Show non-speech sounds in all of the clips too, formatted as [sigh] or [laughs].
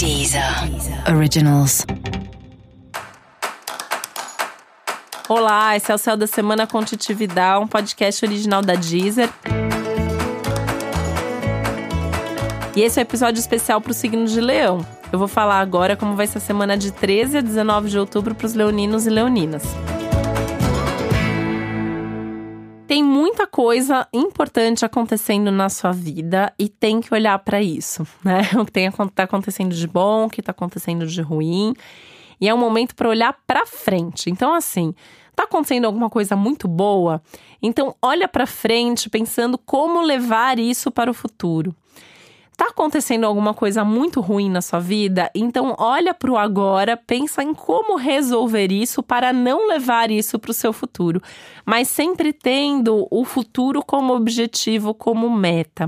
Deezer Originals. Olá, esse é o Céu da Semana com Titividade, um podcast original da Deezer. E esse é o um episódio especial para o signo de Leão. Eu vou falar agora como vai ser a semana de 13 a 19 de outubro para os leoninos e leoninas. Tem muita coisa importante acontecendo na sua vida e tem que olhar para isso, né? [laughs] O que tem, tá acontecendo de bom, o que tá acontecendo de ruim. E é um momento para olhar para frente. Então, assim, tá acontecendo alguma coisa muito boa? Então, olha para frente pensando como levar isso para o futuro. Tá acontecendo alguma coisa muito ruim na sua vida? Então olha para o agora, pensa em como resolver isso para não levar isso para o seu futuro, mas sempre tendo o futuro como objetivo, como meta.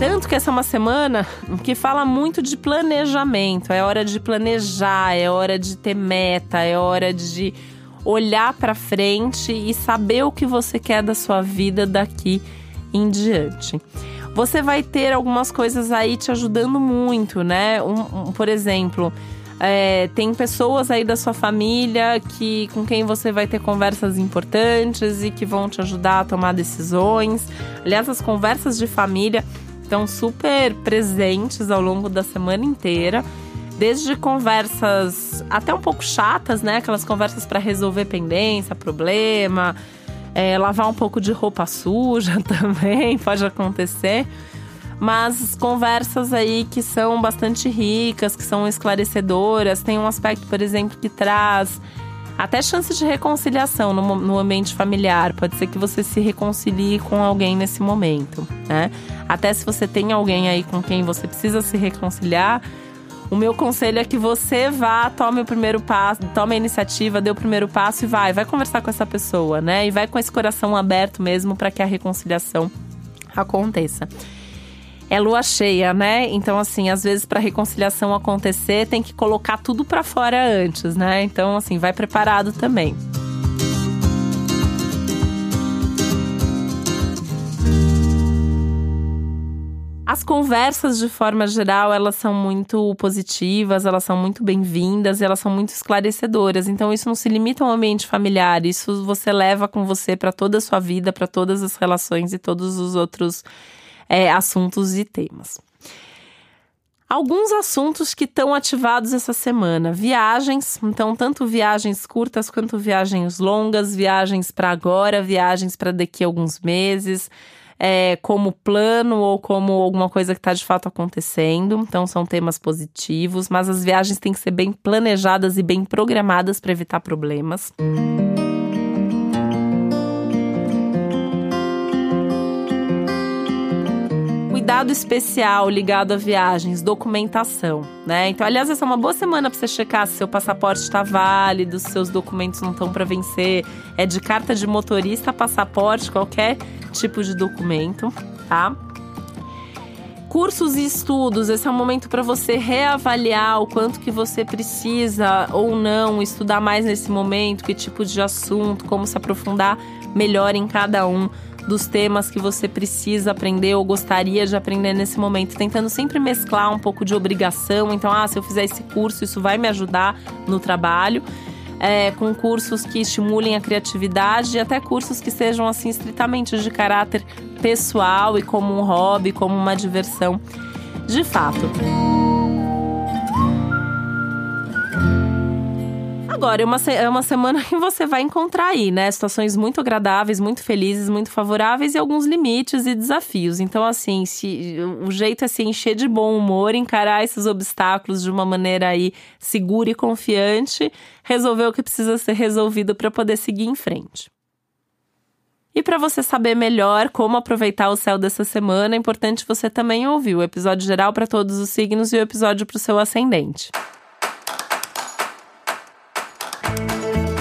Tanto que essa é uma semana que fala muito de planejamento. É hora de planejar, é hora de ter meta, é hora de olhar para frente e saber o que você quer da sua vida daqui em diante. Você vai ter algumas coisas aí te ajudando muito, né? Um, um, por exemplo, é, tem pessoas aí da sua família que com quem você vai ter conversas importantes e que vão te ajudar a tomar decisões. Aliás, as conversas de família estão super presentes ao longo da semana inteira. Desde conversas até um pouco chatas, né? Aquelas conversas para resolver pendência, problema, é, lavar um pouco de roupa suja [laughs] também pode acontecer. Mas conversas aí que são bastante ricas, que são esclarecedoras. Tem um aspecto, por exemplo, que traz até chances de reconciliação no, no, ambiente familiar. Pode ser que você se reconcilie com alguém nesse momento, né? Até se você tem alguém aí com quem você precisa se reconciliar, o meu conselho é que você vá, tome o primeiro passo, tome a iniciativa, dê o primeiro passo e vai, vai conversar com essa pessoa, né? E vai com esse coração aberto mesmo para que a reconciliação aconteça é lua cheia, né? Então, assim, às vezes para reconciliação acontecer, tem que colocar tudo para fora antes, né? Então, assim, vai preparado também. As conversas, de forma geral, elas são muito positivas, elas são muito bem-vindas, elas são muito esclarecedoras. Então, isso não se limita ao ambiente familiar, isso você leva com você para toda a sua vida, para todas as relações e todos os outros é, assuntos e temas. Alguns assuntos que estão ativados essa semana: viagens, então, tanto viagens curtas quanto viagens longas, viagens para agora, viagens para daqui a alguns meses, é, como plano ou como alguma coisa que está de fato acontecendo. Então, são temas positivos, mas as viagens têm que ser bem planejadas e bem programadas para evitar problemas. Música cuidado especial ligado a viagens, documentação, né? Então, aliás, essa é uma boa semana para você checar se seu passaporte está válido, se seus documentos não estão para vencer. É de carta de motorista, passaporte, qualquer tipo de documento, tá? Cursos e estudos, esse é um momento para você reavaliar o quanto que você precisa ou não estudar mais nesse momento, que tipo de assunto, como se aprofundar melhor em cada um dos temas que você precisa aprender ou gostaria de aprender nesse momento, tentando sempre mesclar um pouco de obrigação. Então, ah, se eu fizer esse curso, isso vai me ajudar no trabalho. É, com cursos que estimulem a criatividade e até cursos que sejam assim estritamente de caráter pessoal e como um hobby, como uma diversão de fato. Agora, é uma, é uma semana [laughs] que você vai encontrar aí, né? Situações muito agradáveis, muito felizes, muito favoráveis e alguns limites e desafios. Então, assim, se, o jeito é se encher de bom humor, encarar esses obstáculos de uma maneira aí segura e confiante, resolver o que precisa ser resolvido para poder seguir em frente. E para você saber melhor como aproveitar o céu dessa semana, é importante você também ouvir o episódio geral para todos os signos e o episódio para o seu ascendente.